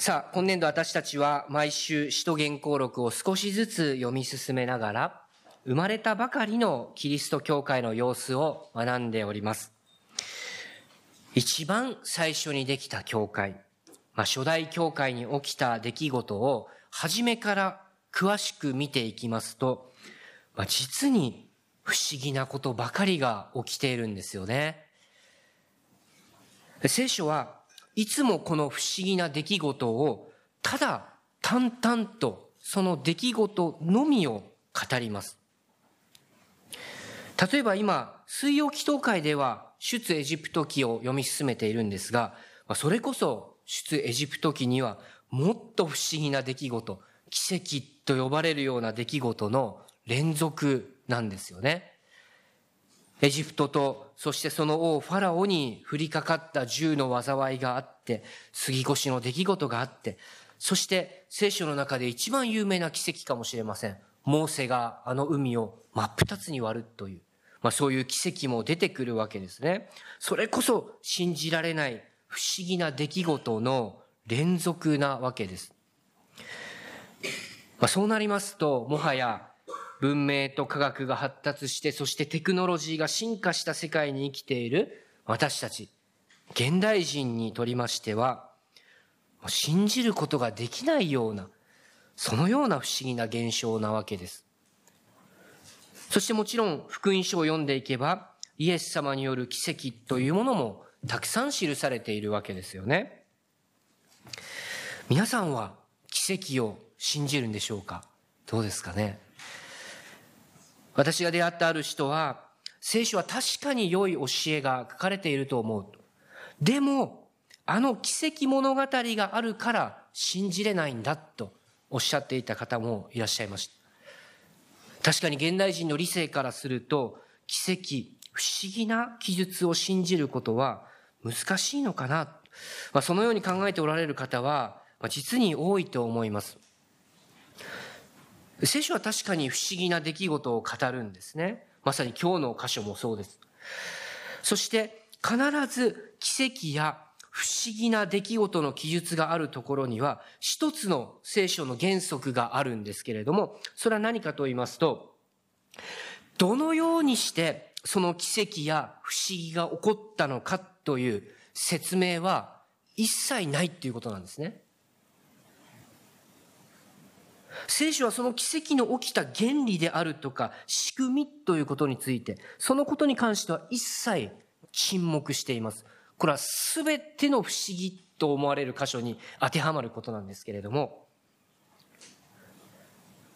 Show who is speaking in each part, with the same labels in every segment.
Speaker 1: さあ、今年度私たちは毎週使徒原稿録を少しずつ読み進めながら、生まれたばかりのキリスト教会の様子を学んでおります。一番最初にできた教会、まあ、初代教会に起きた出来事を初めから詳しく見ていきますと、まあ、実に不思議なことばかりが起きているんですよね。聖書はいつもこの不思議な出来事をただ淡々とその出来事のみを語ります。例えば今、水曜祈祷会では出エジプト記を読み進めているんですが、それこそ出エジプト記にはもっと不思議な出来事、奇跡と呼ばれるような出来事の連続なんですよね。エジプトと、そしてその王ファラオに降りかかった銃の災いがあって、杉越の出来事があって、そして聖書の中で一番有名な奇跡かもしれません。モーセがあの海を真っ二つに割るという。まあそういう奇跡も出てくるわけですね。それこそ信じられない不思議な出来事の連続なわけです。まあそうなりますと、もはや文明と科学が発達して、そしてテクノロジーが進化した世界に生きている私たち、現代人にとりましては、信じることができないような、そのような不思議な現象なわけです。そしてもちろん福音書を読んでいけば、イエス様による奇跡というものもたくさん記されているわけですよね。皆さんは奇跡を信じるんでしょうか？どうですかね？私が出会ったある人は、聖書は確かに良い教えが書かれていると思う。でも、あの奇跡物語があるから信じれないんだとおっしゃっていた方もいらっしゃいました。確かに現代人の理性からすると、奇跡、不思議な記述を信じることは難しいのかな。まあ、そのように考えておられる方は、実に多いと思います。聖書は確かに不思議な出来事を語るんですね。まさに今日の箇所もそうです。そして必ず奇跡や不思議な出来事の記述があるところには一つの聖書の原則があるんですけれども、それは何かと言いますと、どのようにしてその奇跡や不思議が起こったのかという説明は一切ないということなんですね。聖書はその奇跡の起きた原理であるとか仕組みということについて、そのことに関しては一切沈黙しています。これは全ての不思議と思われる箇所に当てはまることなんですけれども、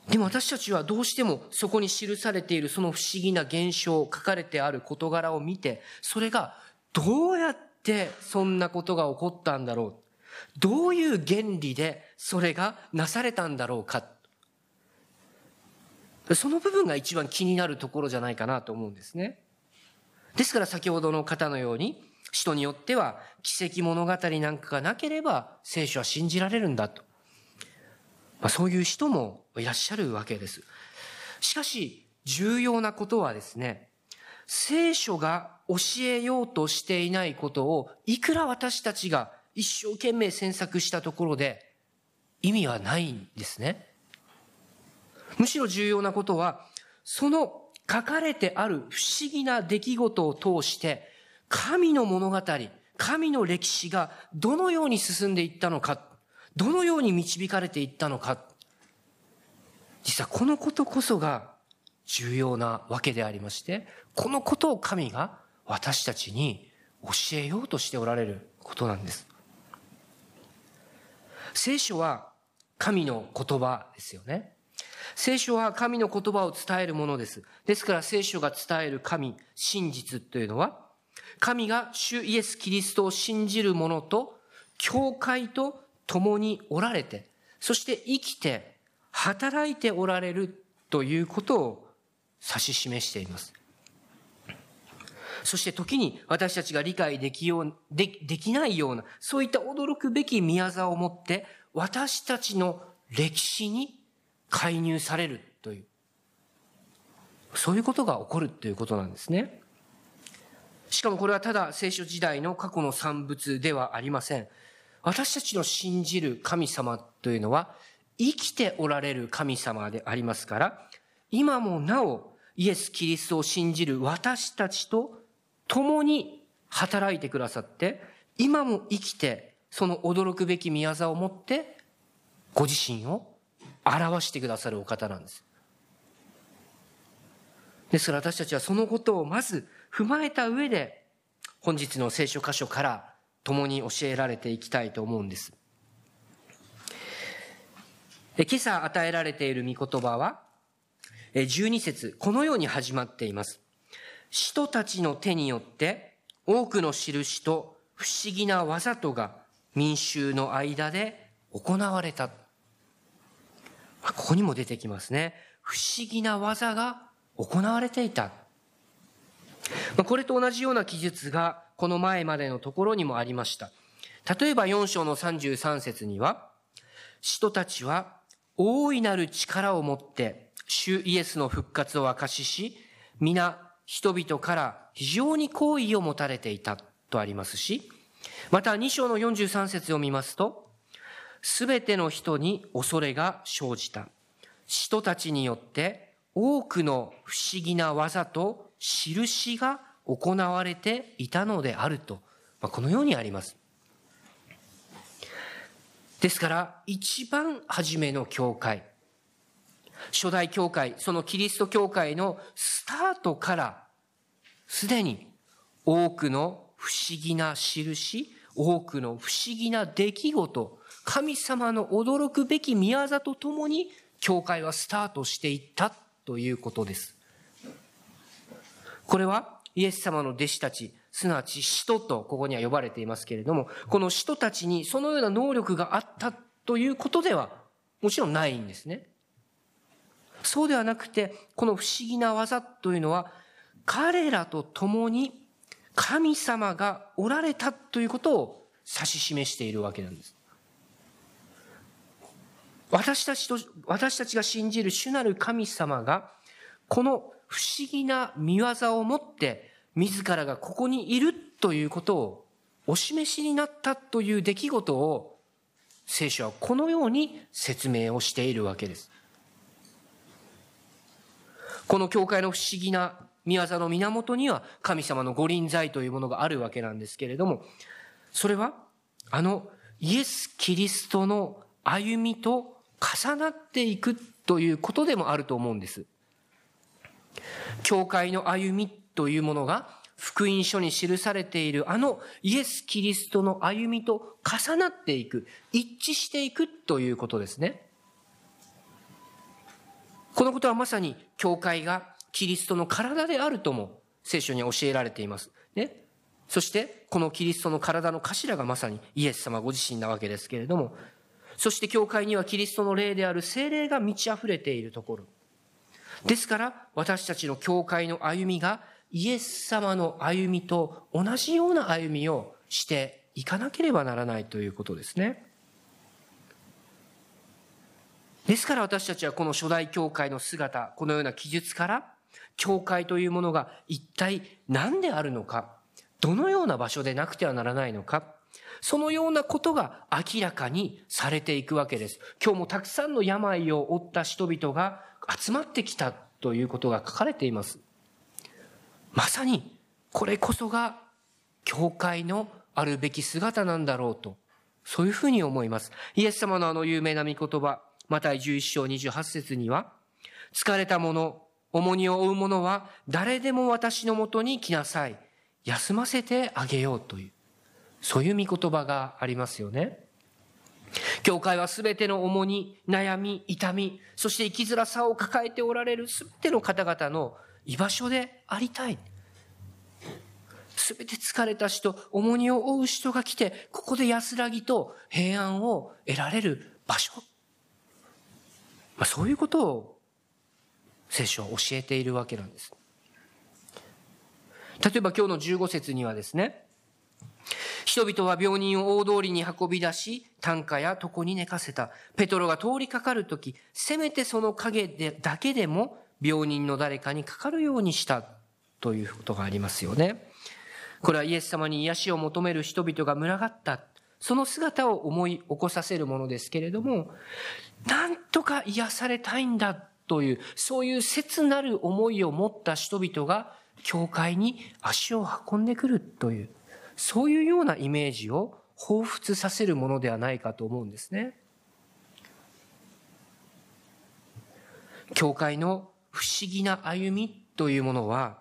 Speaker 1: でも私たちはどうしてもそこに記されているその不思議な現象、書かれてある事柄を見て、それがどうやってそんなことが起こったんだろう。どういう原理でそれがなされたんだろうか。その部分が一番気になるところじゃないかなと思うんですね。ですから先ほどの方のように、人によっては奇跡物語なんかがなければ聖書は信じられるんだと。まあ、そういう人もいらっしゃるわけです。しかし、重要なことはですね、聖書が教えようとしていないことを、いくら私たちが一生懸命詮索したところで、意味はないんですね。むしろ重要なことは、その書かれてある不思議な出来事を通して、神の物語、神の歴史がどのように進んでいったのか、どのように導かれていったのか、実はこのことこそが重要なわけでありまして、このことを神が私たちに教えようとしておられることなんです。聖書は神の言葉ですよね。聖書は神の言葉を伝えるものです。ですから聖書が伝える神、真実というのは、神が主イエス・キリストを信じる者と、教会と共におられて、そして生きて、働いておられるということを指し示しています。そして時に私たちが理解できよう、で、できないような、そういった驚くべき宮沢を持って、私たちの歴史に介入されるという、そういうことが起こるということなんですね。しかもこれはただ聖書時代の過去の産物ではありません。私たちの信じる神様というのは生きておられる神様でありますから、今もなおイエス・キリストを信じる私たちと共に働いてくださって、今も生きてその驚くべき宮沢を持ってご自身を表してくださるお方なんです。ですから私たちはそのことをまず踏まえた上で本日の聖書箇所から共に教えられていきたいと思うんです。今朝与えられている御言葉は、12節このように始まっています。使徒たちの手によって多くの印と不思議な技とが民衆の間で行われた。ここにも出てきますね。不思議な技が行われていた。これと同じような記述がこの前までのところにもありました。例えば4章の33節には、使徒たちは大いなる力を持って主イエスの復活を証しし、皆人々から非常に好意を持たれていたとありますし、また2章の43節を見ますと、すべての人に恐れが生じた。使徒たちによって多くの不思議な技と印が行われていたのであると、まあ、このようにあります。ですから、一番初めの教会、初代教会、そのキリスト教会のスタートから、すでに多くの不思議な印、多くの不思議な出来事、神様の驚くべき宮座とともに、教会はスタートしていったということです。これはイエス様の弟子たち、すなわち使徒とここには呼ばれていますけれども、この使徒たちにそのような能力があったということではもちろんないんですね。そうではなくて、この不思議な技というのは、彼らと共に神様がおられたということを指し示しているわけなんです。私たちと、私たちが信じる主なる神様が、この不思議な見業を持って自らがここにいるということをお示しになったという出来事を聖書はこのように説明をしているわけです。この教会の不思議な見業の源には神様の御臨在というものがあるわけなんですけれども、それはあのイエス・キリストの歩みと重なっていくということでもあると思うんです。教会の歩みというものが福音書に記されているあのイエス・キリストの歩みと重なっていく、一致していくということですね。このことはまさに教会がキリストの体であるとも聖書に教えられています。ね。そしてこのキリストの体の頭がまさにイエス様ご自身なわけですけれども、そして教会にはキリストの霊である精霊が満ち溢れているところ。ですから私たちの教会の歩みがイエス様の歩みと同じような歩みをしていかなければならないということですね。ですから私たちはこの初代教会の姿、このような記述から、教会というものが一体何であるのか、どのような場所でなくてはならないのか、そのようなことが明らかにされていくわけです。今日もたくさんの病を負った人々が集まってきたということが書かれています。まさにこれこそが教会のあるべき姿なんだろうと、そういうふうに思います。イエス様のあの有名な御言葉、マタイ11章28節には、疲れた者、重荷を負う者は誰でも私のもとに来なさい。休ませてあげようという、そういう御言葉がありますよね。教会は全ての重荷、悩み、痛み、そして生きづらさを抱えておられる全ての方々の居場所でありたい。全て疲れた人、重荷を負う人が来て、ここで安らぎと平安を得られる場所。まあ、そういうことを聖書は教えているわけなんです。例えば今日の15節にはですね、人々は病人を大通りに運び出し、担架や床に寝かせた。ペトロが通りかかるとき、せめてその影でだけでも病人の誰かにかかるようにしたということがありますよね。これはイエス様に癒しを求める人々が群がった。その姿を思い起こさせるものですけれども、なんとか癒されたいんだという、そういう切なる思いを持った人々が、教会に足を運んでくるという、そういうようなイメージを彷彿させるものではないかと思うんですね。教会の不思議な歩みというものは、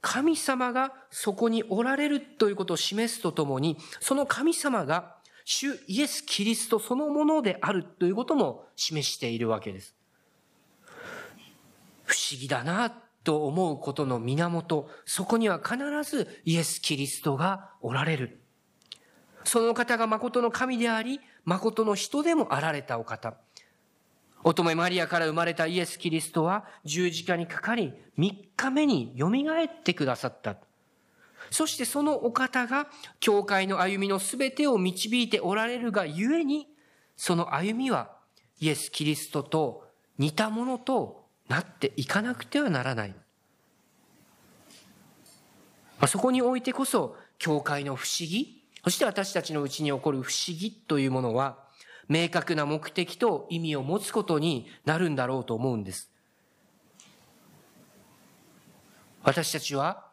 Speaker 1: 神様がそこにおられるということを示すとともに、その神様が主イエス・キリストそのものであるということも示しているわけです。不思議だなと思うことの源、そこには必ずイエス・キリストがおられる。その方が誠の神であり、誠の人でもあられたお方。乙女マリアから生まれたイエス・キリストは十字架にかかり、3日目に蘇ってくださった。そしてそのお方が、教会の歩みのすべてを導いておられるがゆえに、その歩みはイエス・キリストと似たものとなっていかなくてはならない。まあそこにおいてこそ、教会の不思議、そして私たちのうちに起こる不思議というものは、明確な目的と意味を持つことになるんだろうと思うんです。私たちは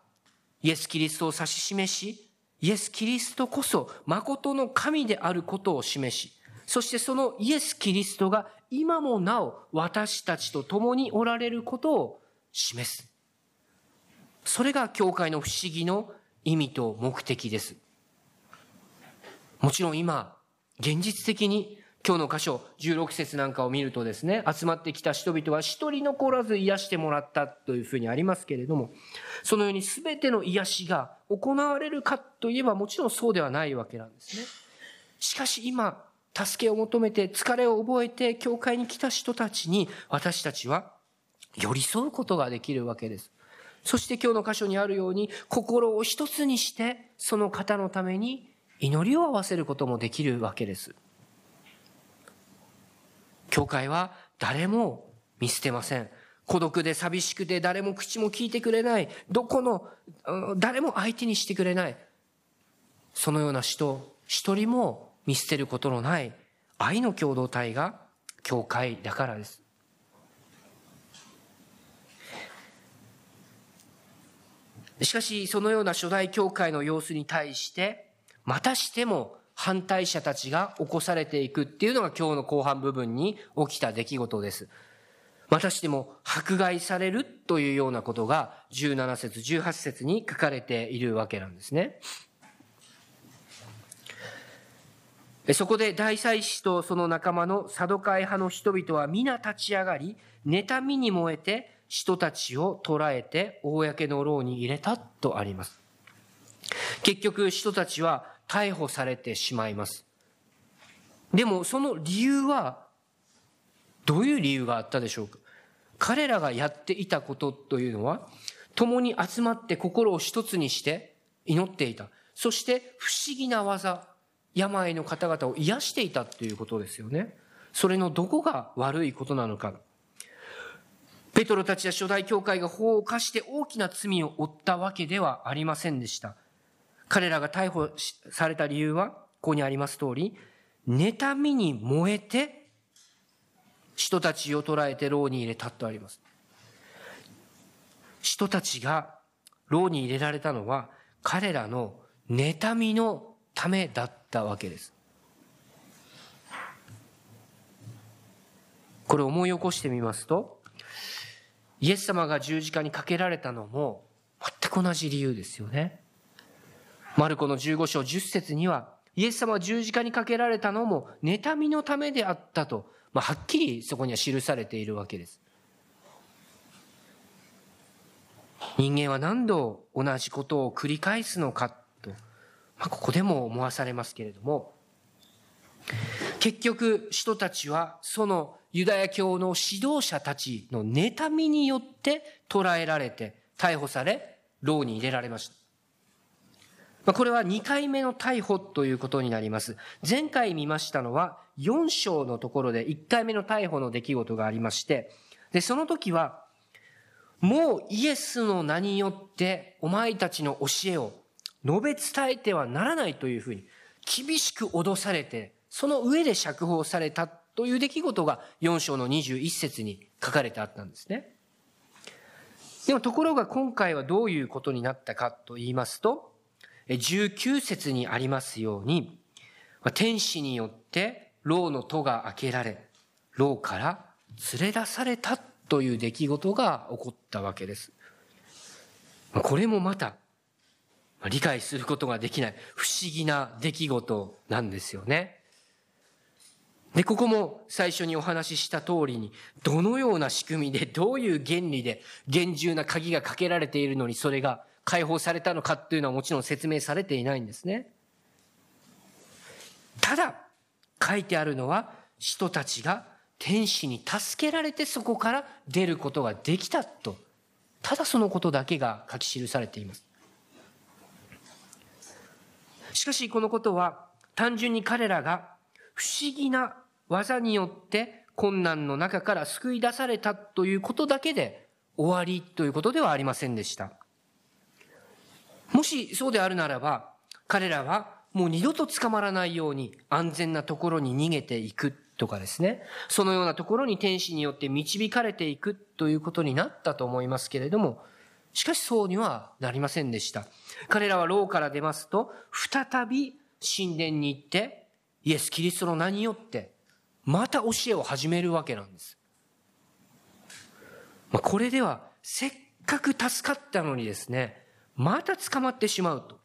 Speaker 1: イエス・キリストを指し示し、イエス・キリストこそ誠の神であることを示し、そしてそのイエス・キリストが今もなお私たちと共におられることを示す。それが教会の不思議の意味と目的です。もちろん今、現実的に今日の箇所、16節なんかを見るとですね、集まってきた人々は一人残らず癒してもらったというふうにありますけれども、そのように全ての癒しが行われるかといえばもちろんそうではないわけなんですね。しかし今、助けを求めて疲れを覚えて教会に来た人たちに私たちは寄り添うことができるわけです。そして今日の箇所にあるように心を一つにしてその方のために祈りを合わせることもできるわけです。教会は誰も見捨てません。孤独で寂しくて誰も口も聞いてくれない。どこの、誰も相手にしてくれない。そのような人、一人も見捨てることのない愛の共同体が教会だからです。しかし、そのような初代教会の様子に対して、またしても反対者たちが起こされていくっていうのが今日の後半部分に起きた出来事です。またしても迫害されるというようなことが17節18節に書かれているわけなんですね。そこで大祭司とその仲間のサドカイ派の人々は皆立ち上がり、妬みに燃えて人たちを捕らえて公の牢に入れたとあります。結局人たちは逮捕されてしまいます。でもその理由はどういう理由があったでしょうか？彼らがやっていたことというのは共に集まって心を一つにして祈っていた。そして不思議な技、病の方々を癒していたということですよね。それのどこが悪いことなのか。ペトロたちや初代教会が法を犯して大きな罪を負ったわけではありませんでした。彼らが逮捕された理由は、ここにあります通り、妬みに燃えて、人たちを捕らえて牢に入れたとあります。人たちが牢に入れられたのは、彼らの妬みのためだったわけです。これ思い起こしてみますと、イエス様が十字架にかけられたのも全く同じ理由ですよね。マルコの15章10節には、イエス様は十字架にかけられたのも、妬みのためであったと、まあ、はっきりそこには記されているわけです。人間は何度同じことを繰り返すのかと、まあ、ここでも思わされますけれども、結局、人たちはそのユダヤ教の指導者たちの妬みによって捕らえられて、逮捕され、牢に入れられました。まこれは2回目の逮捕ということになります。前回見ましたのは4章のところで1回目の逮捕の出来事がありまして、で、その時は、もうイエスの名によってお前たちの教えを述べ伝えてはならないというふうに、厳しく脅されて、その上で釈放されたという出来事が4章の21節に書かれてあったんですね。でもところが今回はどういうことになったかと言いますと、19節にありますように、天使によって牢の戸が開けられ、牢から連れ出されたという出来事が起こったわけです。これもまた理解することができない不思議な出来事なんですよね。で、ここも最初にお話しした通りに、どのような仕組みで、どういう原理で厳重な鍵がかけられているのにそれが解放されたのかっていうのはもちろん説明されていないんですね。ただ、書いてあるのは、人たちが天使に助けられてそこから出ることができたと。ただそのことだけが書き記されています。しかしこのことは単純に彼らが不思議な技によって困難の中から救い出されたということだけで終わりということではありませんでした。もしそうであるならば、彼らはもう二度と捕まらないように安全なところに逃げていくとかですね。そのようなところに天使によって導かれていくということになったと思いますけれども、しかしそうにはなりませんでした。彼らは牢から出ますと、再び神殿に行って、イエス・キリストの名によって、また教えを始めるわけなんです。まあ、これでは、せっかく助かったのにですね、また捕まってしまうと。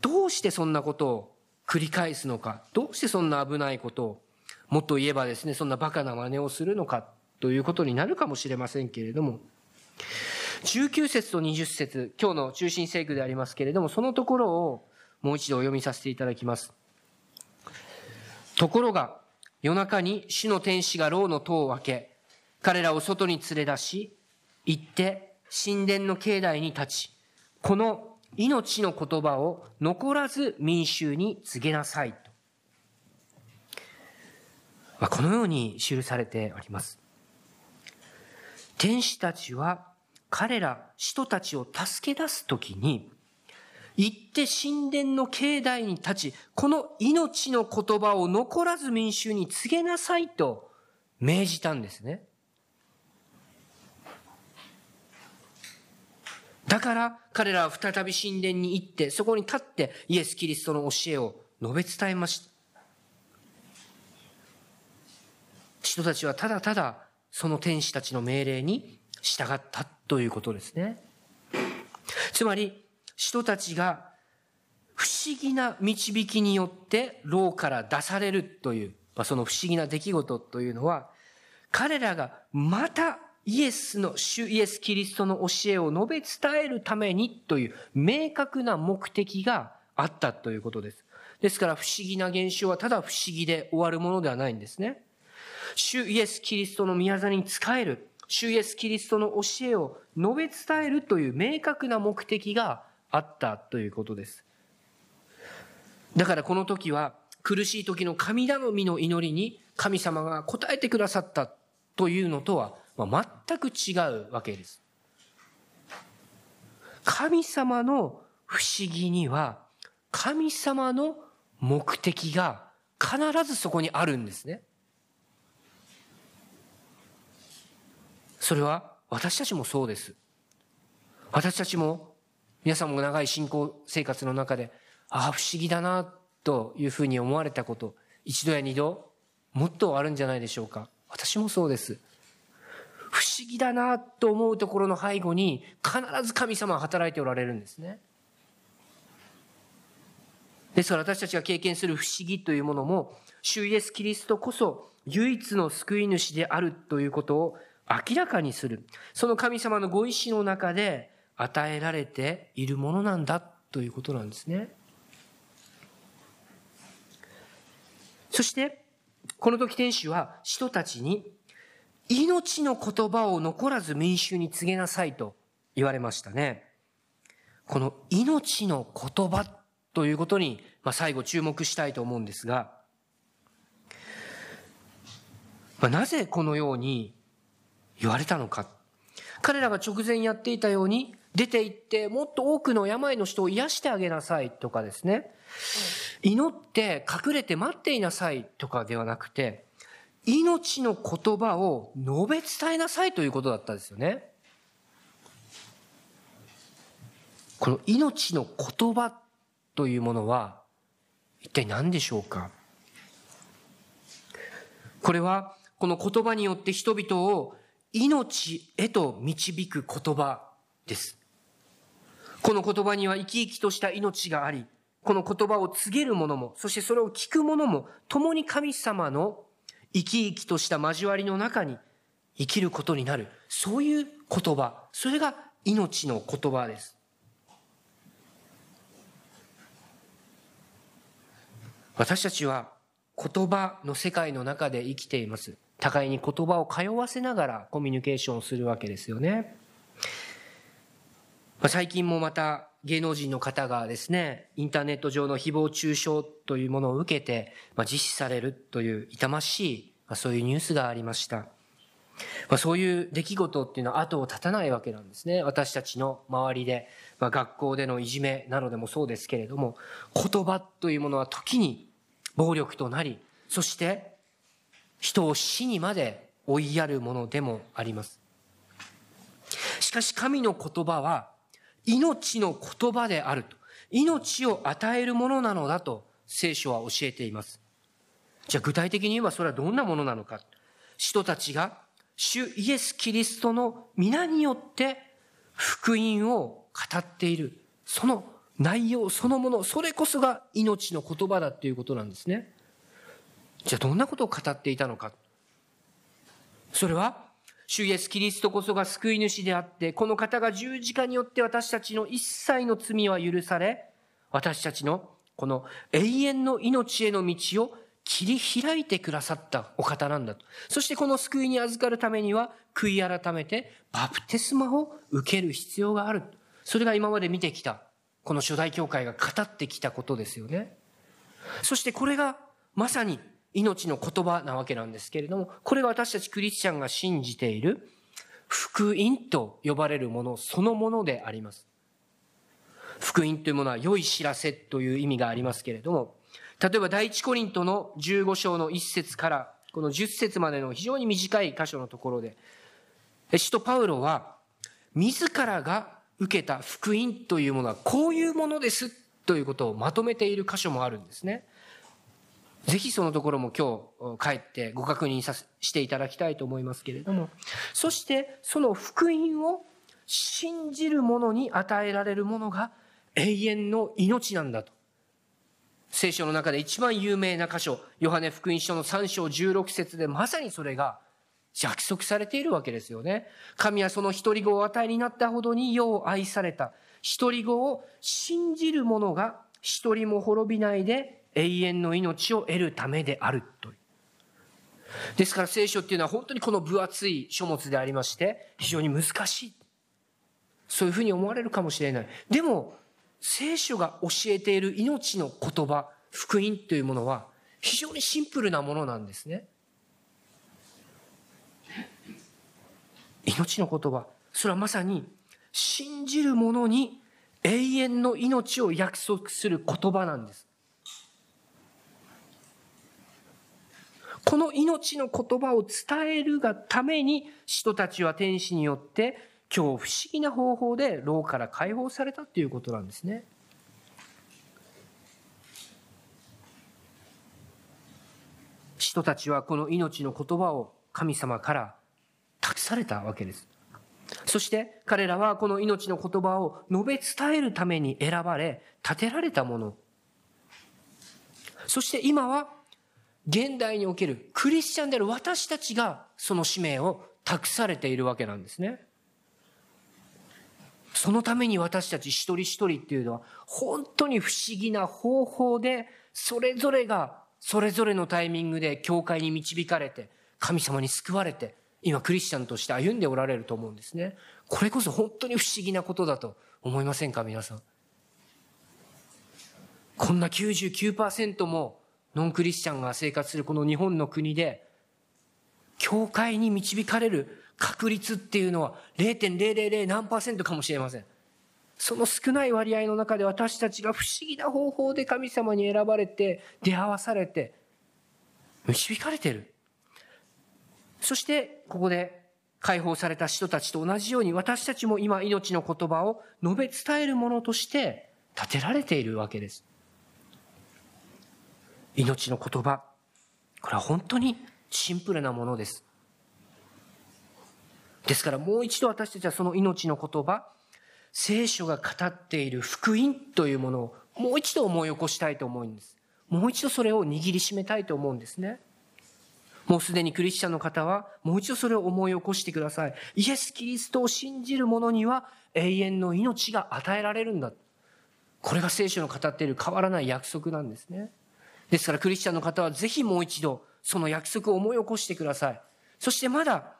Speaker 1: どうしてそんなことを繰り返すのか、どうしてそんな危ないことを、もっと言えばですね、そんなバカな真似をするのかということになるかもしれませんけれども、19節と20節今日の中心聖句でありますけれども、そのところをもう一度お読みさせていただきます。ところが、夜中に主の天使が牢の戸を開け、彼らを外に連れ出し、行って神殿の境内に立ち、この命の言葉を残らず民衆に告げなさいと。このように記されております。天使たちは彼ら使徒たちを助け出すときに、行って神殿の境内に立ち、この命の言葉を残らず民衆に告げなさいと命じたんですね。だから彼らは再び神殿に行って、そこに立ってイエス・キリストの教えを述べ伝えました。人たちはただただその天使たちの命令に従ったということですね。つまり、人たちが不思議な導きによって牢から出されるという、まあ、その不思議な出来事というのは、彼らがまたイエスの、主イエス・キリストの教えを述べ伝えるためにという明確な目的があったということです。ですから不思議な現象はただ不思議で終わるものではないんですね。主イエス・キリストの宮座に仕える、主イエス・キリストの教えを述べ伝えるという明確な目的があったということです。だからこの時は苦しい時の神頼みの祈りに神様が答えてくださったというのとはまあ、全く違うわけです。神様の不思議には、神様の目的が必ずそこにあるんですね。それは私たちもそうです。私たちも、皆さんも長い信仰生活の中で、ああ、不思議だな、というふうに思われたこと、一度や二度、もっとあるんじゃないでしょうか。私もそうです。不思議だなと思うところの背後に必ず神様は働いておられるんですね。ですから私たちが経験する不思議というものも、主イエス・キリストこそ唯一の救い主であるということを明らかにする。その神様のご意志の中で与えられているものなんだということなんですね。そして、この時天使は使徒たちに命の言葉を残らず民衆に告げなさいと言われましたね。この命の言葉ということに、まあ、最後注目したいと思うんですが、まあ、なぜこのように言われたのか。彼らが直前やっていたように、出て行ってもっと多くの病の人を癒してあげなさいとかですね。祈って隠れて待っていなさいとかではなくて、命の言葉を述べ伝えなさいということだったんですよね。この命の言葉というものは一体何でしょうか？これはこの言葉によって人々を命へと導く言葉です。この言葉には生き生きとした命があり、この言葉を告げる者も、そしてそれを聞く者も、共に神様の生き生きとした交わりの中に生きることになる。そういう言葉。それが命の言葉です。私たちは言葉の世界の中で生きています。互いに言葉を通わせながらコミュニケーションをするわけですよね。最近もまた芸能人の方がですね、インターネット上の誹謗中傷というものを受けて、まあ、実施されるという痛ましい、まあ、そういうニュースがありました。まあ、そういう出来事っていうのは後を絶たないわけなんですね。私たちの周りで、まあ、学校でのいじめなどでもそうですけれども、言葉というものは時に暴力となり、そして人を死にまで追いやるものでもあります。しかし神の言葉は命の言葉であると。命を与えるものなのだと聖書は教えています。じゃあ具体的に言えばそれはどんなものなのか。人たちが主イエス・キリストの皆によって福音を語っている。その内容そのもの、それこそが命の言葉だっていうことなんですね。じゃあどんなことを語っていたのか。それは主イエス・キリストこそが救い主であって、この方が十字架によって私たちの一切の罪は許され、私たちのこの永遠の命への道を切り開いてくださったお方なんだと。そしてこの救いに預かるためには、悔い改めてバプテスマを受ける必要がある。それが今まで見てきた、この初代教会が語ってきたことですよね。そしてこれがまさに命の言葉なわけなんですけれども、これが私たちクリスチャンが信じている福音と呼ばれるものそのものであります。福音というものは良い知らせという意味がありますけれども、例えば第一コリントの15章の1節からこの10節までの非常に短い箇所のところで、使徒パウロは自らが受けた福音というものはこういうものですということをまとめている箇所もあるんですね。ぜひそのところも今日帰ってご確認さしていただきたいと思いますけれども、そしてその福音を信じる者に与えられるものが永遠の命なんだと。聖書の中で一番有名な箇所、ヨハネ福音書の3章16節でまさにそれが約束されているわけですよね。神はその一人子を与えになったほどに世を愛された。一人子を信じる者が一人も滅びないで永遠の命を得るためであるという。ですから聖書っていうのは本当にこの分厚い書物でありまして、非常に難しい。そういうふうに思われるかもしれない。でも、聖書が教えている命の言葉、福音というものは非常にシンプルなものなんですね。命の言葉。それはまさに信じる者に永遠の命を約束する言葉なんです。この命の言葉を伝えるがために、人たちは天使によって今日不思議な方法で牢から解放されたということなんですね。人たちはこの命の言葉を神様から託されたわけです。そして彼らはこの命の言葉を述べ伝えるために選ばれ、立てられたもの。そして今は現代におけるクリスチャンである私たちがその使命を託されているわけなんですね。そのために私たち一人一人っていうのは本当に不思議な方法でそれぞれがそれぞれのタイミングで教会に導かれて神様に救われて今クリスチャンとして歩んでおられると思うんですね。これこそ本当に不思議なことだと思いませんか皆さん。こんな99%もノンクリスチャンが生活するこの日本の国で、教会に導かれる確率っていうのは0.000何パーセントかもしれません。その少ない割合の中で私たちが不思議な方法で神様に選ばれて、出会わされて、導かれてる。そして、ここで解放された人たちと同じように私たちも今命の言葉を述べ伝えるものとして立てられているわけです。命の言葉。これは本当にシンプルなものです。ですからもう一度私たちはその命の言葉、聖書が語っている福音というものをもう一度思い起こしたいと思うんです。もう一度それを握りしめたいと思うんですね。もうすでにクリスチャンの方は、もう一度それを思い起こしてください。イエス・キリストを信じる者には永遠の命が与えられるんだ。これが聖書の語っている変わらない約束なんですね。ですからクリスチャンの方はぜひもう一度その約束を思い起こしてください。そしてまだ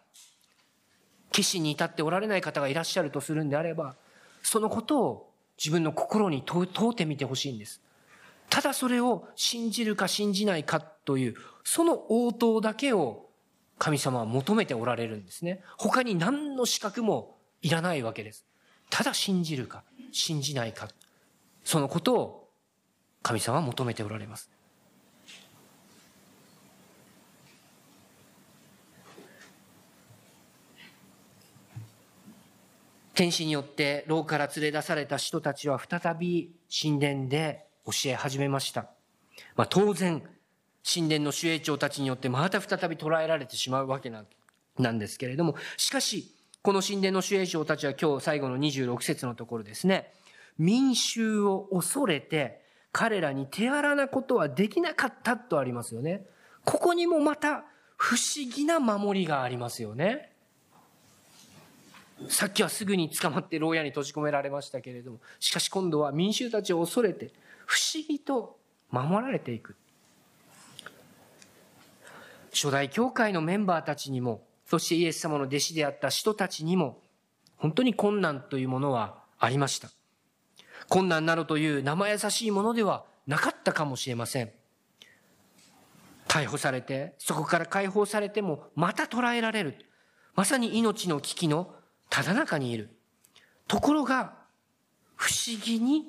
Speaker 1: 決心に至っておられない方がいらっしゃるとするんであれば、そのことを自分の心に問うてみてほしいんです。ただそれを信じるか信じないかという、その応答だけを神様は求めておられるんですね。他に何の資格もいらないわけです。ただ信じるか、信じないか。そのことを神様は求めておられます。天使によって牢から連れ出された人たちは再び神殿で教え始めました。まあ、当然、神殿の守衛長たちによってまた再び捕らえられてしまうわけなんですけれども、しかし、この神殿の守衛長たちは今日最後の26節のところですね、民衆を恐れて彼らに手荒なことはできなかったとありますよね。ここにもまた不思議な守りがありますよね。さっきはすぐに捕まって牢屋に閉じ込められましたけれども、しかし今度は民衆たちを恐れて不思議と守られていく。初代教会のメンバーたちにも、そしてイエス様の弟子であった人たちにも、本当に困難というものはありました。困難などという生優しいものではなかったかもしれません。逮捕されて、そこから解放されても、また捕らえられる。まさに命の危機のただ中にいる。ところが、不思議に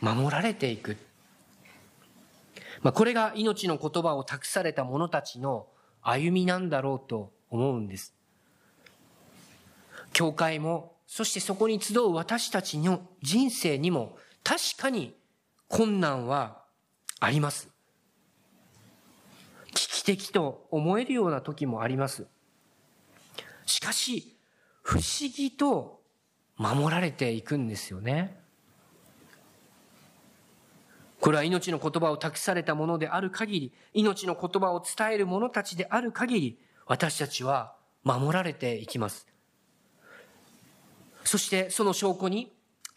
Speaker 1: 守られていく。まあ、これが命の言葉を託された者たちの歩みなんだろうと思うんです。教会も、そしてそこに集う私たちの人生にも確かに困難はあります。危機的と思えるような時もあります。しかし、不思議と守られていくんですよね。これは命の言葉を託されたものである限り、命の言葉を伝える者たちである限り、私たちは守られていきます。そしてその証拠に、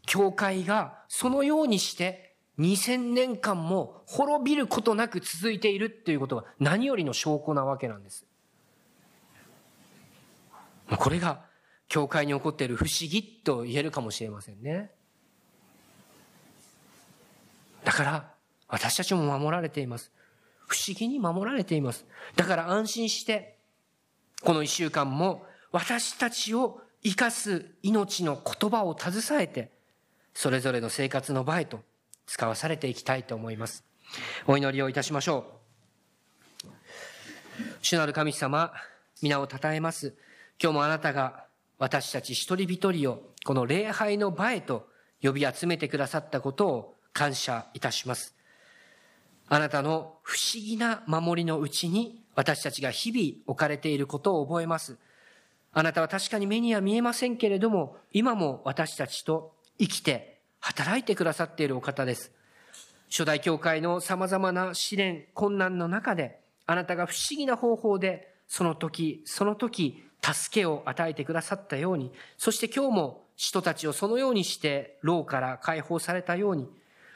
Speaker 1: 教会がそのようにして2000年間も滅びることなく続いているっていうことが何よりの証拠なわけなんです。これが教会に起こっている不思議と言えるかもしれませんね。だから私たちも守られています。不思議に守られています。だから安心して、この一週間も私たちを生かす命の言葉を携えて、それぞれの生活の場へと使わされていきたいと思います。お祈りをいたしましょう。主なる神様、皆を称えます。今日もあなたが私たち一人一人をこの礼拝の場へと呼び集めてくださったことを感謝いたします。あなたの不思議な守りのうちに私たちが日々置かれていることを覚えます。あなたは確かに目には見えませんけれども、今も私たちと生きて働いてくださっているお方です。初代教会の様々な試練、困難の中で、あなたが不思議な方法で、その時、その時、助けを与えてくださったように、そして今日も人たちをそのようにして牢から解放されたように、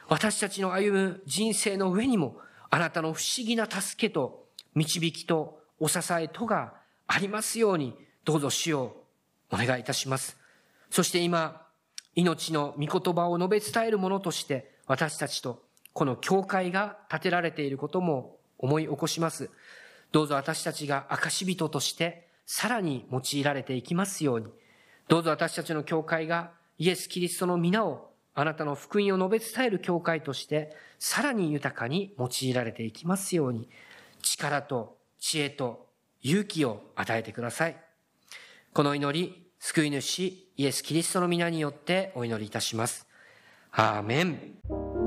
Speaker 1: 私たちの歩む人生の上にも、あなたの不思議な助けと導きとお支えとがありますように、どうぞ主をお願いいたします。そして今、命の御言葉を述べ伝えるものとして、私たちとこの教会が建てられていることも思い起こします。どうぞ私たちが証人としてさらに用いられていきますように、どうぞ私たちの教会がイエス・キリストの皆をあなたの福音を述べ伝える教会としてさらに豊かに用いられていきますように力と知恵と勇気を与えてください。この祈り、救い主イエス・キリストの皆によってお祈りいたします。アーメン。